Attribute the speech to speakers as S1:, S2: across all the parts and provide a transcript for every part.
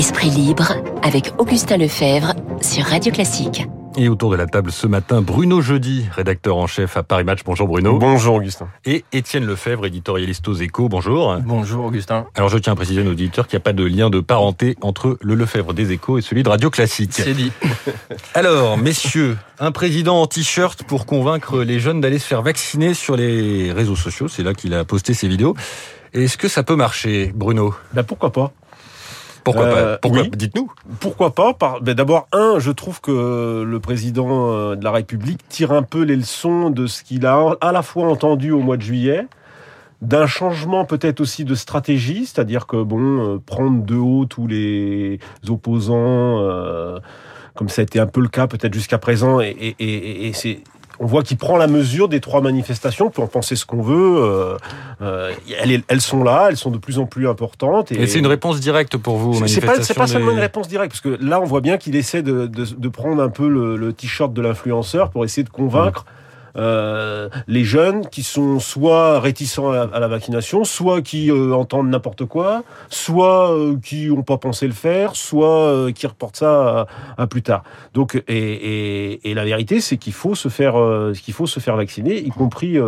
S1: Esprit libre avec Augustin Lefebvre sur Radio Classique.
S2: Et autour de la table ce matin, Bruno Jeudi, rédacteur en chef à Paris Match. Bonjour Bruno.
S3: Bonjour Augustin.
S2: Et Étienne Lefebvre, éditorialiste aux échos. Bonjour.
S4: Bonjour Augustin.
S2: Alors je tiens à préciser à nos auditeurs qu'il n'y a pas de lien de parenté entre le Lefebvre des échos et celui de Radio Classique.
S4: C'est dit.
S2: Alors, messieurs, un président en t-shirt pour convaincre les jeunes d'aller se faire vacciner sur les réseaux sociaux. C'est là qu'il a posté ses vidéos. Est-ce que ça peut marcher, Bruno?
S3: Ben pourquoi pas?
S2: Pourquoi
S3: Euh,
S2: pas Pourquoi
S3: oui.
S2: Dites-nous.
S3: Pourquoi pas ben D'abord, un, je trouve que le président euh, de la République tire un peu les leçons de ce qu'il a à la fois entendu au mois de juillet, d'un changement peut-être aussi de stratégie, c'est-à-dire que bon, euh, prendre de haut tous les opposants, euh, comme ça a été un peu le cas peut-être jusqu'à présent, et, et- et- et c'est on voit qu'il prend la mesure des trois manifestations, on peut en penser ce qu'on veut. euh, euh, elles, elles sont là, elles sont de plus en plus importantes.
S2: Et c'est une réponse directe pour vous
S3: C'est- pas, pas seulement une réponse directe, parce que là, on voit bien qu'il essaie de, de, de prendre un peu le, le t-shirt de l'influenceur pour essayer de convaincre euh, les jeunes qui sont soit réticents à la, vaccination, soit qui euh, entendent n'importe quoi, soit euh, qui n'ont pas pensé le faire, soit qui reportent ça à, plus tard. Donc, et, et, la vérité, c'est qu'il faut se faire, qu'il faut se faire vacciner, y compris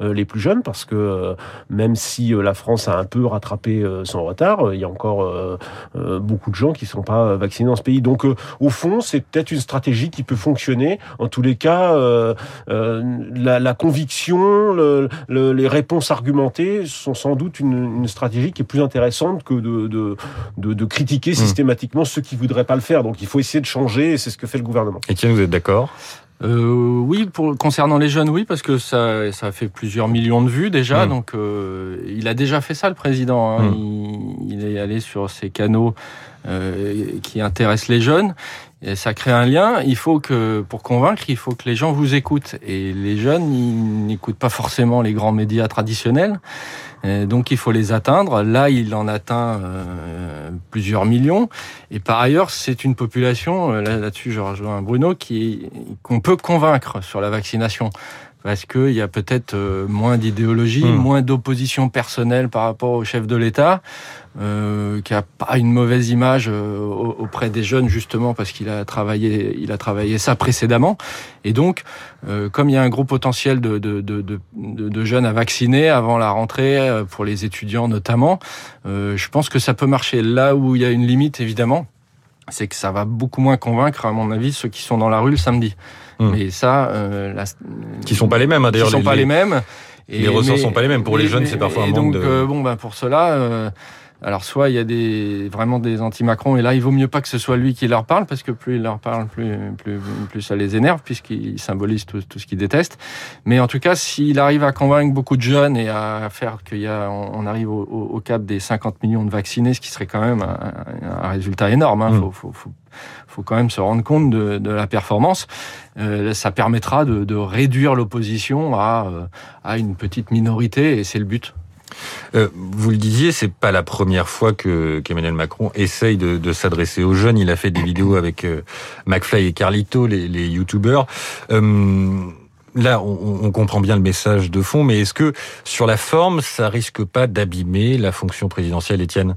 S3: les plus jeunes, parce que même si la France a un peu rattrapé son retard, il y a encore beaucoup de gens qui ne sont pas vaccinés dans ce pays. Donc, au fond, c'est peut-être une stratégie qui peut fonctionner. En tous les cas, la, la conviction, le- le- les réponses argumentées sont sans doute une, une stratégie qui est plus intéressante que de, de, de, de critiquer systématiquement ceux qui voudraient pas le faire. Donc, il faut essayer de changer, et c'est ce que fait le gouvernement.
S2: Étienne, vous êtes d'accord?
S4: Euh, oui, pour, concernant les jeunes, oui, parce que ça, ça fait plusieurs millions de vues déjà.
S2: Mm.
S4: Donc, euh, il a déjà fait ça, le président. hein.
S2: Mm.
S4: Il, il est allé sur ces canaux euh, qui intéressent les jeunes. Et ça crée un lien. Il faut que, pour convaincre, il faut que les gens vous écoutent. Et les jeunes, ils n'écoutent pas forcément les grands médias traditionnels. Donc, il faut les atteindre. Là, il en atteint euh, plusieurs millions. Et par ailleurs, c'est une population, euh, là- là-dessus je rejoins Bruno, qui qu'on peut convaincre sur la vaccination. Parce qu'il y a peut-être euh, moins d'idéologie,
S2: Hmm.
S4: moins d'opposition personnelle par rapport au chef de l'État, euh, qui a pas une mauvaise image euh, au- auprès des jeunes justement parce qu'il a travaillé, il a travaillé ça précédemment. Et donc, euh, comme il y a un gros potentiel de, de, de, de, de- de jeunes à vacciner avant la rentrée, pour les étudiants notamment, euh, je pense que ça peut marcher. Là où il y a une limite, évidemment, c'est que ça va beaucoup moins convaincre, à mon avis, ceux qui sont dans la rue le samedi.
S2: Hmm.
S4: Mais ça, euh, la,
S2: Qui sont pas les mêmes, hein,
S4: qui
S2: d'ailleurs.
S4: sont pas les mêmes.
S2: les ressorts sont pas les mêmes. Pour les jeunes, c'est parfois un manque
S4: donc,
S2: de-
S4: euh, bon, ben pour cela, euh, alors soit il y a des vraiment des anti-Macron, et là il vaut mieux pas que ce soit lui qui leur parle, parce que plus il leur parle, plus plus plus ça les énerve, puisqu'il symbolise tout, tout ce qu'ils détestent. Mais en tout cas, s'il arrive à convaincre beaucoup de jeunes et à faire qu'il y a, on, on arrive au, au- au cap des 50 millions de vaccinés, ce qui serait quand même un, un résultat énorme. Hein,
S2: Mm.
S4: faut, faut, faut, faut quand même se rendre compte de, de la performance. Euh, ça permettra de, de réduire l'opposition à, euh, à une petite minorité, et c'est le but.
S2: Euh, vous le disiez, c'est pas la première fois que qu'Emmanuel Macron essaye de, s'adresser aux jeunes. Il a fait des vidéos avec euh, McFly et Carlito, les, les youtubeurs. Euh, là, on, comprend bien le message de fond, mais est-ce que sur la forme, ça risque pas d'abîmer la fonction présidentielle, Étienne?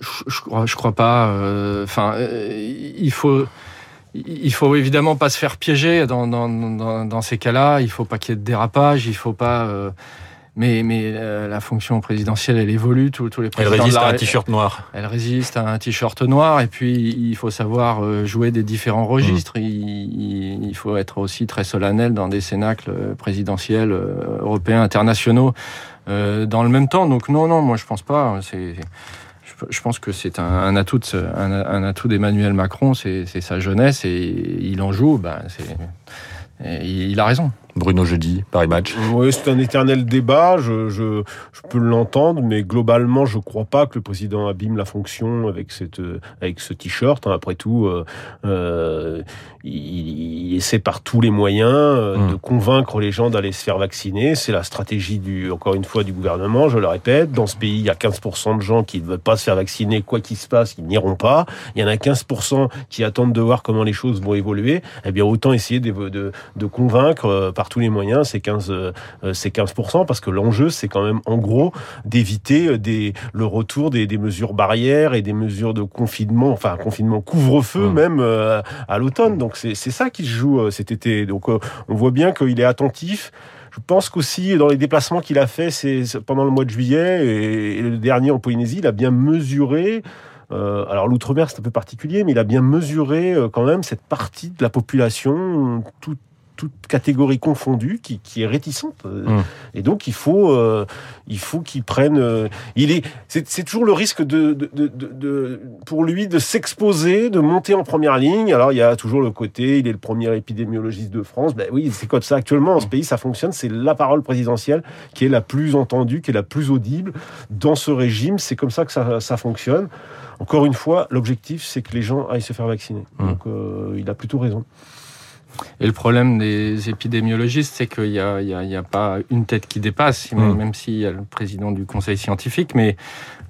S4: Je, je je crois pas. euh, Enfin, il faut. Il faut évidemment pas se faire piéger dans, ces cas-là. Il faut pas qu'il y ait de dérapage. Il faut pas. Mais mais euh, la fonction présidentielle, elle évolue. Tous, tous les
S2: Elle
S4: présidents. de
S2: résiste
S4: la
S2: à un t-shirt noir.
S4: Elle résiste à un t-shirt noir et puis il faut savoir euh, jouer des différents registres.
S2: Mmh.
S4: Il, il faut être aussi très solennel dans des cénacles présidentiels euh, européens, internationaux euh, dans le même temps. Donc non, non, moi je pense pas. C'est je- pense que c'est un, un atout de ce- un, un atout d'Emmanuel Macron, c'est sa jeunesse et il en joue. Ben et il a raison.
S2: Bruno Jeudi, Paris Match.
S3: Oui, c'est un éternel débat, je, je, je peux l'entendre, mais globalement, je crois pas que le président abîme la fonction avec, cette, euh, avec ce t-shirt. hein. Après tout, euh, euh, il, il essaie par tous les moyens euh,
S2: Mm.
S3: de convaincre les gens d'aller se faire vacciner. C'est la stratégie, du, encore une fois, du gouvernement, je le répète. Dans ce pays, il y a 15% de gens qui ne veulent pas se faire vacciner, quoi qu'il se passe, ils n'iront pas. Il y en a 15% qui attendent de voir comment les choses vont évoluer. Eh bien, autant essayer de, de, de convaincre par par tous les moyens ces 15, ces 15% parce que l'enjeu, c'est quand même en gros d'éviter des, le retour des, des, mesures barrières et des mesures de confinement, enfin confinement couvre-feu mmh. même à l'automne. Donc c'est ça qui se joue cet été. Donc on voit bien qu'il est attentif. Je pense qu'aussi dans les déplacements qu'il a fait c'est pendant le mois de juillet et, le dernier en Polynésie, il a bien mesuré. Euh, alors l'outre-mer c'est un peu particulier, mais il a bien mesuré euh, quand même cette partie de la population, tout, toute catégorie confondue, qui, qui est réticente. Hum. Et donc, il faut, euh, il faut qu'il prenne. Euh, il est, c'est toujours le risque de, de, de, de pour lui de s'exposer, de monter en première ligne. Alors, il y a toujours le côté, il est le premier épidémiologiste de France. Ben oui, c'est comme ça actuellement. En ce pays, ça fonctionne. C'est la parole présidentielle qui est la plus entendue, qui est la plus audible dans ce régime. C'est comme ça que ça, ça fonctionne. Encore une fois, l'objectif, c'est que les gens aillent se faire vacciner. Hum. Donc, euh, il a plutôt raison.
S4: Et le problème des épidémiologistes, c'est qu'il n'y a, a, pas une tête qui dépasse, mm. même s'il y a le président du conseil scientifique, mais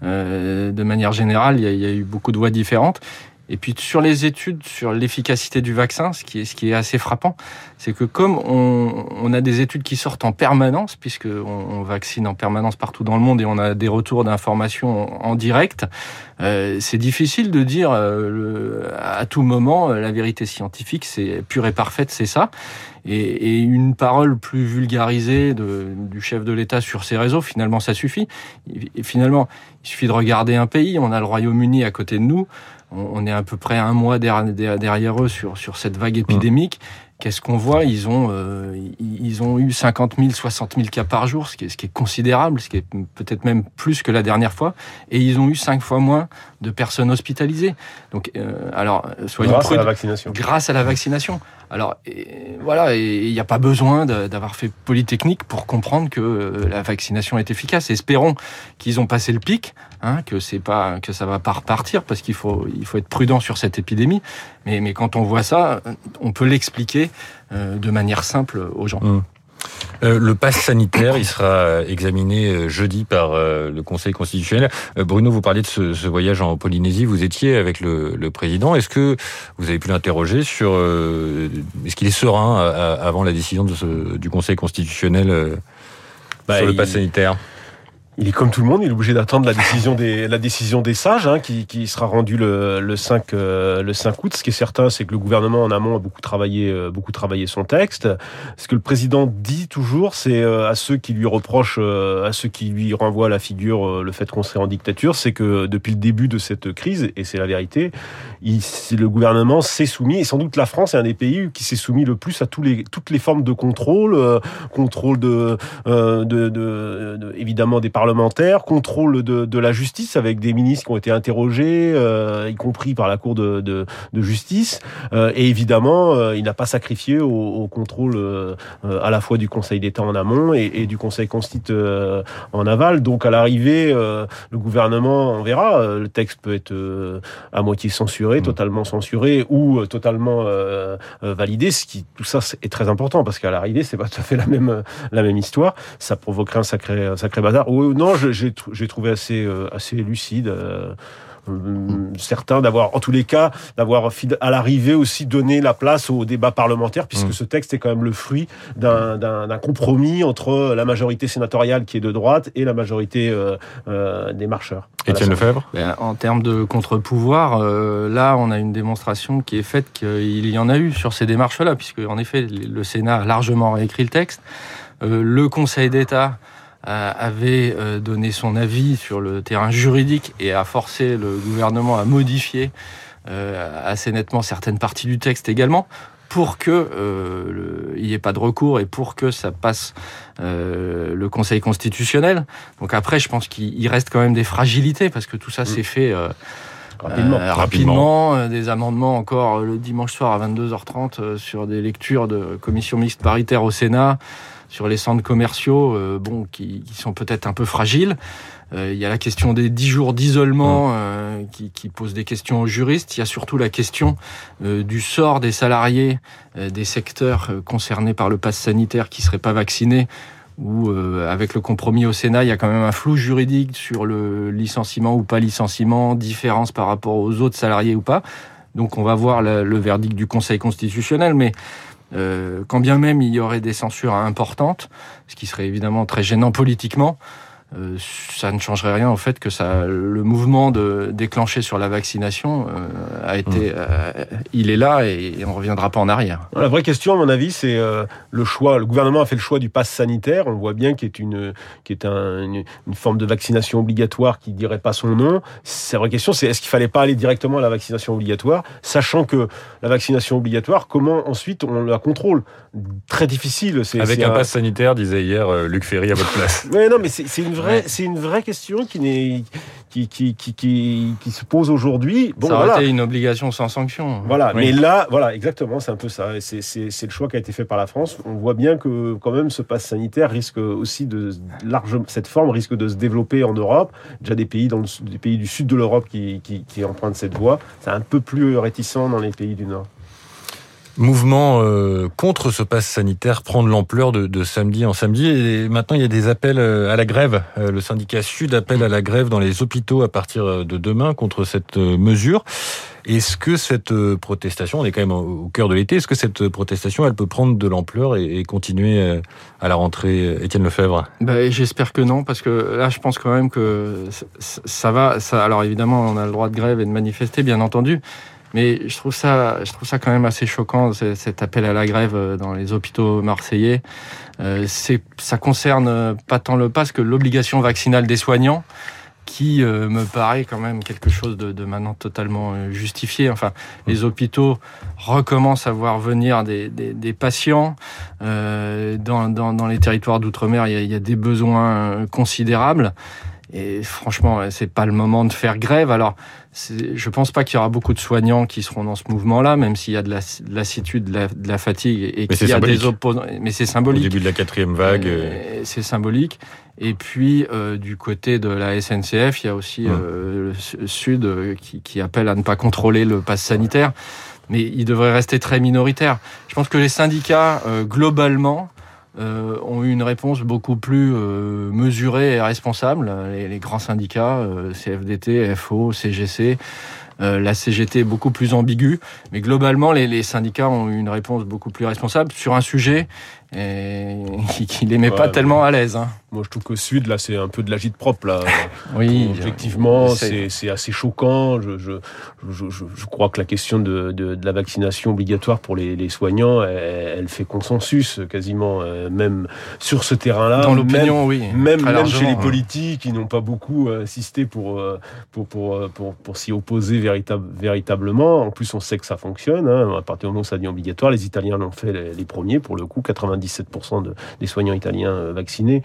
S4: euh, de manière générale, il y, a, eu beaucoup de voix différentes. Et puis sur les études sur l'efficacité du vaccin, ce qui est, ce qui est assez frappant, c'est que comme on, on, a des études qui sortent en permanence, puisque on, vaccine en permanence partout dans le monde et on a des retours d'informations en, direct, euh, c'est difficile de dire euh, à tout moment euh, la vérité scientifique, c'est pure et parfaite, c'est ça. Et, et, une parole plus vulgarisée de, du chef de l'État sur ses réseaux, finalement, ça suffit. Et finalement, il suffit de regarder un pays. On a le Royaume-Uni à côté de nous on est à peu près un mois derrière eux sur, sur cette vague épidémique. Qu'est-ce qu'on voit? Ils ont euh, ils ont eu 50 000, 60 000 cas par jour, ce qui est, ce qui est considérable, ce qui est peut-être même plus que la dernière fois, et ils ont eu cinq fois moins de personnes hospitalisées. Donc, euh, alors,
S3: soyons grâce à la vaccination.
S4: Grâce à la vaccination. Alors, voilà, il n'y a pas besoin d'avoir fait Polytechnique pour comprendre que euh, la vaccination est efficace. Espérons qu'ils ont passé le pic, hein, que c'est pas que ça va pas repartir, parce qu'il faut il faut être prudent sur cette épidémie. Mais, mais quand on voit ça, on peut l'expliquer euh, de manière simple aux gens.
S2: Mmh. Euh, le pass sanitaire, il sera examiné euh, jeudi par le Conseil constitutionnel. Bruno, vous parliez de ce, voyage en Polynésie. Vous étiez avec le, président. Est-ce que vous avez pu l'interroger sur est-ce qu'il est serein avant la décision de du Conseil constitutionnel bah, sur le pass sanitaire?
S3: Il est comme tout le monde, il est obligé d'attendre la décision des la décision des sages, hein, qui, qui sera rendue le, le 5 euh, le 5 août. Ce qui est certain, c'est que le gouvernement en amont a beaucoup travaillé euh, beaucoup travaillé son texte. Ce que le président dit toujours, c'est euh, à ceux qui lui reprochent, à ceux qui lui renvoient la figure, le fait qu'on serait en dictature, c'est que depuis le début de cette crise, et c'est la vérité, le gouvernement s'est soumis, et sans doute la France est un des pays qui s'est soumis le plus à tous les toutes les formes de contrôle, contrôle de, de, de, de évidemment des parlementaire, contrôle de, de, la justice avec des ministres qui ont été interrogés, euh, y compris par la Cour de, de, de justice. Euh, et évidemment, euh, il n'a pas sacrifié au, au contrôle à la fois du Conseil d'État en amont et, et du Conseil constitue en aval. Donc à l'arrivée, le gouvernement, on verra, le texte peut être à moitié censuré, mmh. totalement censuré ou totalement validé. Ce qui, tout ça est très important parce qu'à l'arrivée, c'est pas tout à fait la même la même histoire. Ça provoquerait un sacré un sacré bazar non, j'ai trouvé assez, euh, assez lucide. Euh, euh, certains d'avoir, en tous les cas, d'avoir à l'arrivée aussi donné la place au débat parlementaire, puisque mm. ce texte est quand même le fruit d'un compromis entre la majorité sénatoriale qui est de droite et la majorité des marcheurs.
S2: Étienne Lefebvre?
S4: Ben, En termes de contre-pouvoir, là, on a une démonstration qui est faite qu'il y en a eu sur ces démarches-là, puisque en effet, le Sénat a largement réécrit le texte. le Conseil d'État avait euh, donné son avis sur le terrain juridique et a forcé le gouvernement à modifier euh, assez nettement certaines parties du texte également pour que euh, il n'y ait pas de recours et pour que ça passe euh, le Conseil constitutionnel. Donc après, je pense qu'il reste quand même des fragilités parce que tout ça s'est fait euh, rapidement, rapidement, des amendements encore le dimanche soir à 22h30 sur des lectures de commission mixte paritaire au Sénat sur les centres commerciaux, euh, bon, qui, qui sont peut-être un peu fragiles. Euh, il y a la question des 10 jours d'isolement mmh. euh, qui, qui, pose des questions aux juristes. Il y a surtout la question du sort des salariés des secteurs concernés par le pass sanitaire qui seraient pas vaccinés où avec le compromis au Sénat, il y a quand même un flou juridique sur le licenciement ou pas licenciement, différence par rapport aux autres salariés ou pas. Donc on va voir le verdict du Conseil constitutionnel, mais quand bien même il y aurait des censures importantes, ce qui serait évidemment très gênant politiquement, euh, ça ne changerait rien au fait que ça, le mouvement de déclencher sur la vaccination euh, a été, mmh. euh, il est là et, on on reviendra pas en arrière.
S3: La vraie question, à mon avis, c'est le choix. Le gouvernement a fait le choix du pass sanitaire. On voit bien qu'il est une, qui est une, forme de vaccination obligatoire qui dirait pas son nom. La vraie question, c'est est-ce qu'il fallait pas aller directement à la vaccination obligatoire, sachant que la vaccination obligatoire, comment ensuite on la contrôle? Très difficile.
S2: Avec un, pass sanitaire, disait hier Luc Ferry à votre place.
S3: Mais non, mais c'est une vraie c'est une vraie question qui n'est qui, qui, qui, qui, se pose aujourd'hui.
S4: Bon, ça aurait été une obligation sans sanction.
S3: Voilà, mais là, voilà, exactement, c'est un peu ça. C'est le choix qui a été fait par la France. On voit bien que quand même ce pass sanitaire risque aussi de large, cette forme risque de se développer en Europe. Déjà des pays dans des pays du sud de l'Europe qui, qui, qui empruntent cette voie. C'est un peu plus réticent dans les pays du Nord
S2: mouvement euh, contre ce pass sanitaire prend de l'ampleur de, samedi en samedi. Et maintenant, il y a des appels euh, à la grève. Euh, le syndicat Sud appelle à la grève dans les hôpitaux à partir de demain contre cette mesure. Est-ce que cette protestation, on est quand même au cœur de l'été, est-ce que cette protestation, elle peut prendre de l'ampleur et, continuer à la rentrée, Étienne Lefebvre?
S4: Ben, J'espère que non, parce que là, je pense quand même que ça va. Alors évidemment, on a le droit de grève et de manifester, bien entendu. Mais je trouve ça, je trouve ça quand même assez choquant cet appel à la grève euh, dans les hôpitaux marseillais. Euh, c'est, ça concerne euh, pas tant le pass que l'obligation vaccinale des soignants qui euh, me paraît quand même quelque chose de, de maintenant totalement justifié. Enfin, mmh. les hôpitaux recommencent à voir venir des, des, des patients. Euh, dans, dans, dans, les territoires d'outre-mer, il y, a, il y a des besoins considérables. Et franchement, c'est pas le moment de faire grève. Alors, je pense pas qu'il y aura beaucoup de soignants qui seront dans ce mouvement-là, même s'il y a de la lassitude, de la, de la fatigue et qu'il y a des opposants. Mais c'est symbolique.
S2: Au début de la quatrième vague.
S4: Euh, c'est symbolique. Et puis, euh, du côté de la SNCF, il y a aussi euh, le Sud euh, qui, qui, appelle à ne pas contrôler le pass sanitaire. Mais il devrait rester très minoritaire. Je pense que les syndicats, globalement, euh, ont eu une réponse beaucoup plus euh, mesurée et responsable. Les, grands syndicats, euh, CFDT, FO, CGC, la CGT est beaucoup plus ambiguë, mais globalement, les, syndicats ont eu une réponse beaucoup plus responsable sur un sujet et qui, les met pas tellement à l'aise. Hein.
S3: Moi, je trouve qu'au Sud, là, c'est un peu de l'agite propre. Là. oui, effectivement, c'est assez choquant. Je, je, je, je, crois que la question de, de, de la vaccination obligatoire pour les, les soignants, elle, fait consensus quasiment, euh, même sur ce terrain-là.
S4: Dans l'opinion, oui.
S3: Même, même chez les politiques, qui n'ont pas beaucoup insisté pour, euh, pour, pour, pour, pour s'y opposer véritable, véritablement. En plus, on sait que ça fonctionne. Hein. À partir du moment où ça devient obligatoire, les Italiens l'ont fait les, premiers, pour le coup, 97% de, des soignants italiens euh, vaccinés.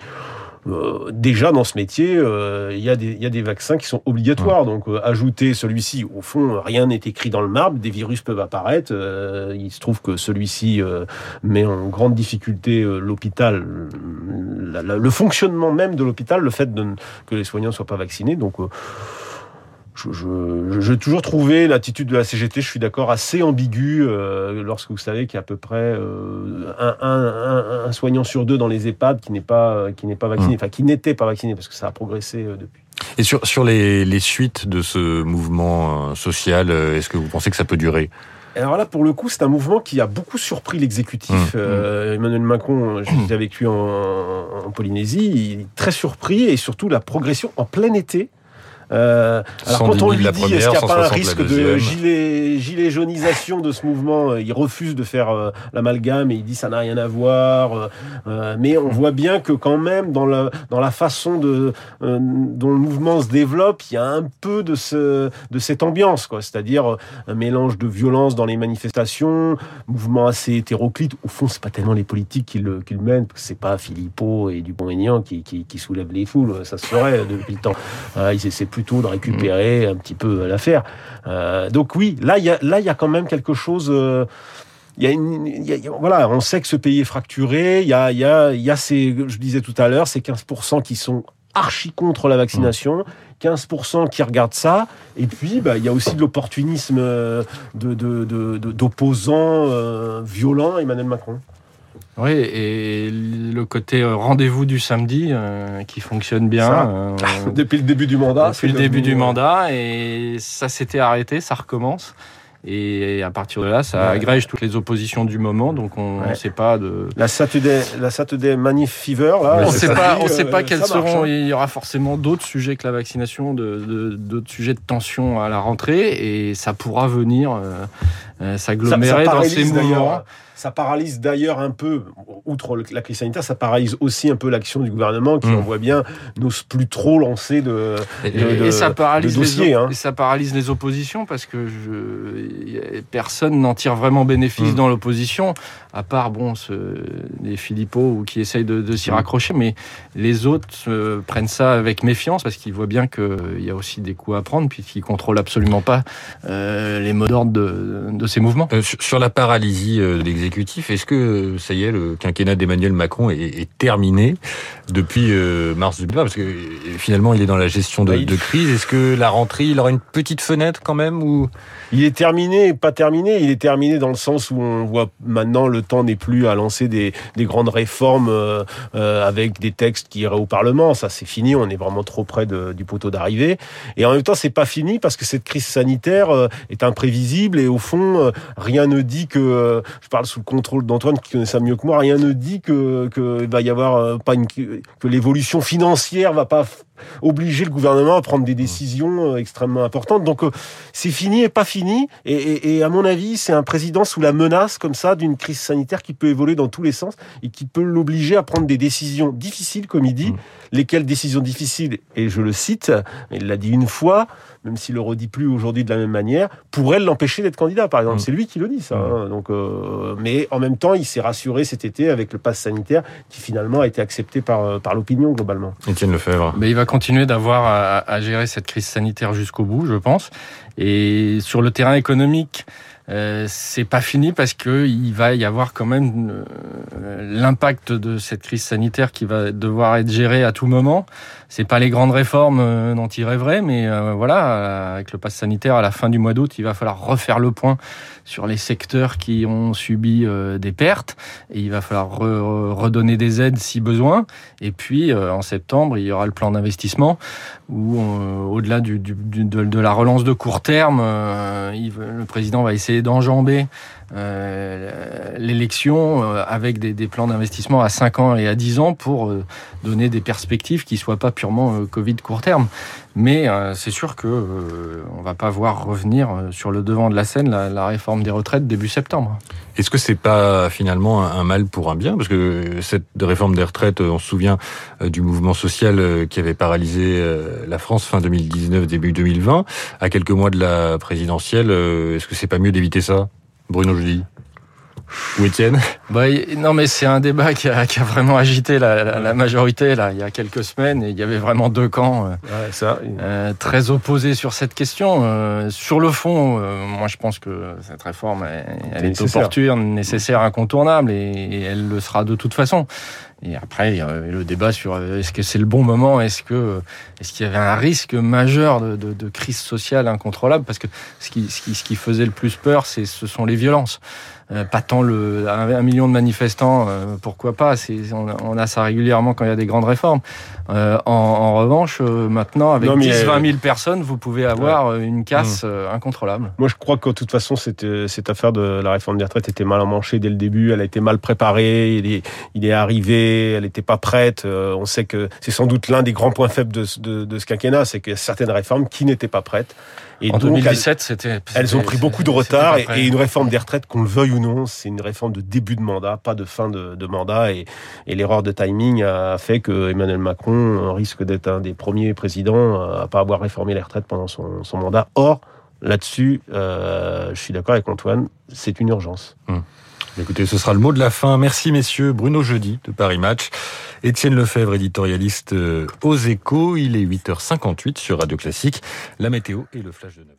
S3: Euh, déjà dans ce métier, euh, il y, y, a des vaccins qui sont obligatoires. Donc ajouter celui-ci, au fond, rien n'est écrit dans le marbre, des virus peuvent apparaître. il se trouve que celui-ci met en grande difficulté l'hôpital, le fonctionnement même de l'hôpital, le fait de, que les soignants ne soient pas vaccinés. Donc je, j'ai toujours trouvé l'attitude de la CGT, je suis d'accord, assez ambiguë euh, lorsque vous savez qu'il y a à peu près euh, un, un, soignant sur deux dans les EHPAD qui n'est pas, qui n'est pas vacciné, mmh. enfin qui n'était pas vacciné parce que ça a progressé euh, depuis.
S2: Et sur, sur les, les suites de ce mouvement social, est-ce que vous pensez que ça peut durer?
S3: Alors là, pour le coup, c'est un mouvement qui a beaucoup surpris l'exécutif. Mmh. Emmanuel Macron, j'étais avec lui en, en, Polynésie, il est très surpris et surtout la progression en plein été
S2: euh, alors quand on lui dit, est-ce qu'il n'y a pas un risque
S3: de gilet, gilet jaunisation de ce mouvement Il refuse de faire euh, l'amalgame et il dit ça n'a rien à voir. Euh, mais on voit bien que quand même dans la, dans la façon de, dont le mouvement se développe, il y a un peu de, ce, de cette ambiance, quoi. C'est-à-dire un mélange de violence dans les manifestations, mouvement assez hétéroclite. Au fond, c'est pas tellement les politiques qui le, qui le mènent, c'est pas Philippot et Dupont-Aignan qui, qui, qui soulèvent les foules, ça se ferait depuis le temps. Euh, c'est plus plutôt de récupérer un petit peu l'affaire. Euh, donc oui, là il y a là il y a quand même quelque chose. Euh, il y une, voilà, on sait que ce pays est fracturé. Il y a, il y a, il y a ces, je disais tout à l'heure, ces 15% qui sont archi contre la vaccination, 15% qui regardent ça, et puis bah, il y a aussi de l'opportunisme euh, d'opposants de, de, violents Emmanuel Macron.
S4: Oui, et le côté euh, rendez-vous du samedi euh, qui fonctionne bien. Euh,
S3: depuis le début du mandat.
S4: Depuis le début du mandat, et ça s'était arrêté, ça recommence. Et à partir de là, ça agrège toutes les oppositions du moment, donc on ne sait pas de.
S3: La Saturday, la Saturday Manif Fever, là.
S4: On ne sait pas, on sait pas quels seront. Hein. Il y aura forcément d'autres sujets que la vaccination, d'autres sujets de tension à la rentrée, et ça pourra venir euh, euh, s'agglomérer dans ces mouvements
S3: ça paralyse d'ailleurs un peu, outre la crise sanitaire, ça paralyse aussi un peu l'action du gouvernement qui, on mm. voit bien, n'ose plus trop lancer de,
S4: et, ça paralyse dossiers. Les, hein. et ça paralyse les oppositions parce que je, personne n'en tire vraiment bénéfice mm. dans l'opposition, à part bon, ce, les Philippot qui essayent de, s'y mm. raccrocher, mais les autres prennent ça avec méfiance parce qu'ils voient bien qu'il y a aussi des coups à prendre puisqu'ils contrôlent absolument pas euh, les mots d'ordre de,
S2: Euh, sur la paralysie euh, de l'exécutif, est-ce que ça y est, le quinquennat d'Emmanuel Macron est, terminé? Depuis euh, mars 2020 Parce que euh, finalement, il est dans la gestion de, bah, crise. Est-ce que la rentrée, il aura une petite fenêtre quand même ou?
S3: Il est terminé, pas terminé. Il est terminé dans le sens où on voit maintenant le temps n'est plus à lancer des, grandes réformes euh, avec des textes qui iraient au Parlement. Ça, c'est fini. On est vraiment trop près du poteau d'arrivée. Et en même temps, c'est pas fini parce que cette crise sanitaire est imprévisible et au fond, rien ne dit que je parle sous le contrôle d'Antoine qui connaît ça mieux que moi, rien ne dit que, que va y avoir pas une, que l'évolution financière va pas obliger le gouvernement à prendre des décisions euh, extrêmement importantes. Donc euh, c'est fini et pas fini. Et, et, à mon avis, c'est un président sous la menace comme ça d'une crise sanitaire qui peut évoluer dans tous les sens et qui peut l'obliger à prendre des décisions difficiles, comme il dit. Mmh. Lesquelles décisions difficiles Et je le cite, il l'a dit une fois, même s'il le redit plus aujourd'hui de la même manière, pourrait l'empêcher d'être candidat, par exemple. Mmh. C'est lui qui le dit, ça. Hein. Donc, euh, mais en même temps, il s'est rassuré cet été avec le pass sanitaire qui finalement a été accepté par, par l'opinion globalement.
S2: Étienne Lefebvre.
S4: Mais il va continuer d'avoir à, à gérer cette crise sanitaire jusqu'au bout, je pense. Et sur le terrain économique, euh, c'est pas fini parce que il va y avoir quand même euh, l'impact de cette crise sanitaire qui va devoir être gérée à tout moment. C'est pas les grandes réformes euh, dont il rêverait, mais voilà, avec le pass sanitaire à la fin du mois d'août, il va falloir refaire le point sur les secteurs qui ont subi des pertes et il va falloir redonner des aides si besoin. Et puis en septembre, il y aura le plan d'investissement où, au-delà du, de, de, la relance de court terme, il, le président va essayer d'enjamber euh, l'élection euh, avec des, plans d'investissement à 5 ans et à 10 ans pour euh, donner des perspectives qui soient pas purement Covid court terme. Mais c'est sûr que on va pas voir revenir sur le devant de la scène la, réforme des retraites début septembre.
S2: Est-ce que c'est pas finalement un mal pour un bien? Parce que cette réforme des retraites, on se souvient du mouvement social qui avait paralysé la France fin 2019, début 2020. À quelques mois de la présidentielle, est-ce que c'est pas mieux d'éviter ça? Bruno Judy ou Étienne
S4: bah, Non, mais c'est un débat qui a, qui a vraiment agité la, la, majorité là, il y a quelques semaines. Et il y avait vraiment deux camps euh, ça, euh, très opposés sur cette question. Euh, sur le fond, euh, moi je pense que cette réforme, elle, est opportune, nécessaire, incontournable, et, elle le sera de toute façon. Et après, il y a le débat sur est-ce que c'est le bon moment, est-ce que est-ce qu'il y avait un risque majeur de, de, de, crise sociale incontrôlable, parce que ce qui, ce qui, ce qui faisait le plus peur, c'est ce sont les violences. Euh, pas tant le un, million de manifestants, euh, pourquoi pas On, on, a ça régulièrement quand il y a des grandes réformes. Euh, en, en, revanche, maintenant avec 10-20 000 personnes, vous pouvez avoir une casse mmh. incontrôlable.
S3: Moi, je crois que de toute façon, cette, cette affaire de la réforme des retraites était mal emmanchée dès le début. Elle a été mal préparée. Il est, il est arrivé. Elle n'était pas prête. on sait que c'est sans doute l'un des grands points faibles de, de, de ce quinquennat, c'est que certaines réformes qui n'étaient pas prêtes.
S4: Et en 2017, c'était.
S3: Elles ont pris beaucoup de retard et, une réforme des retraites, qu'on le veuille ou non, c'est une réforme de début de mandat, pas de fin de, mandat. Et, l'erreur de timing a fait que Emmanuel Macron risque d'être un des premiers présidents à pas avoir réformé les retraites pendant son, mandat. Or, là-dessus, euh, je suis d'accord avec Antoine, c'est une urgence.
S2: Hum. Écoutez, ce sera le mot de la fin. Merci messieurs. Bruno Jeudi de Paris Match. Étienne Lefebvre, éditorialiste euh, aux échos. Il est 8h58 sur Radio Classique. La météo et le flash de 9h.